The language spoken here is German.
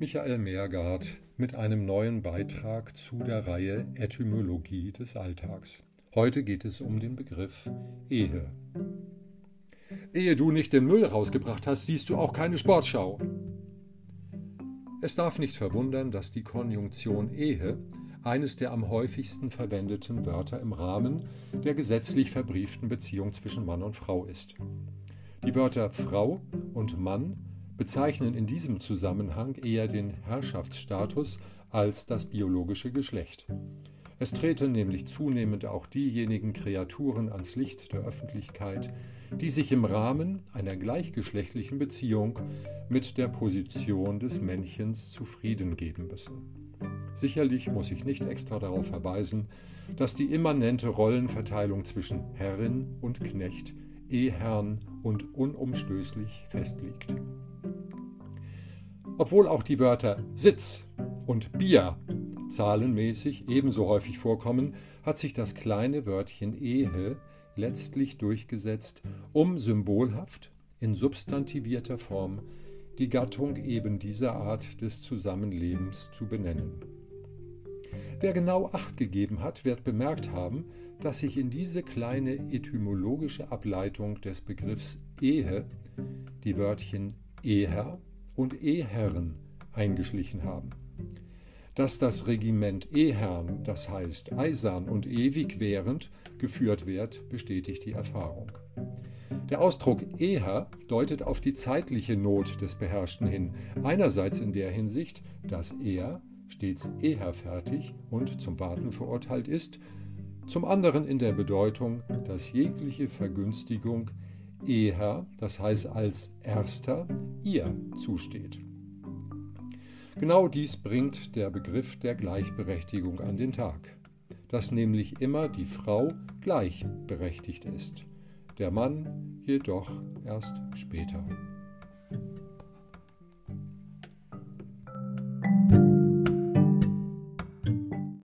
Michael Meergard mit einem neuen Beitrag zu der Reihe Etymologie des Alltags. Heute geht es um den Begriff Ehe. Ehe du nicht den Müll rausgebracht hast, siehst du auch keine Sportschau. Es darf nicht verwundern, dass die Konjunktion Ehe eines der am häufigsten verwendeten Wörter im Rahmen der gesetzlich verbrieften Beziehung zwischen Mann und Frau ist. Die Wörter Frau und Mann bezeichnen in diesem Zusammenhang eher den Herrschaftsstatus als das biologische Geschlecht. Es treten nämlich zunehmend auch diejenigen Kreaturen ans Licht der Öffentlichkeit, die sich im Rahmen einer gleichgeschlechtlichen Beziehung mit der Position des Männchens zufrieden geben müssen. Sicherlich muss ich nicht extra darauf verweisen, dass die immanente Rollenverteilung zwischen Herrin und Knecht Eherrn und unumstößlich festliegt. Obwohl auch die Wörter Sitz und Bier zahlenmäßig ebenso häufig vorkommen, hat sich das kleine Wörtchen Ehe letztlich durchgesetzt, um symbolhaft in substantivierter Form die Gattung eben dieser Art des Zusammenlebens zu benennen. Wer genau acht gegeben hat, wird bemerkt haben, dass sich in diese kleine etymologische Ableitung des Begriffs Ehe die Wörtchen Eher und Eherren eingeschlichen haben. Dass das Regiment Eherrn, das heißt eisern und ewig während, geführt wird, bestätigt die Erfahrung. Der Ausdruck Eher deutet auf die zeitliche Not des Beherrschten hin, einerseits in der Hinsicht, dass er stets eher fertig und zum Warten verurteilt ist, zum anderen in der Bedeutung, dass jegliche Vergünstigung eher, das heißt als erster, ihr zusteht. Genau dies bringt der Begriff der Gleichberechtigung an den Tag, dass nämlich immer die Frau gleichberechtigt ist, der Mann jedoch erst später.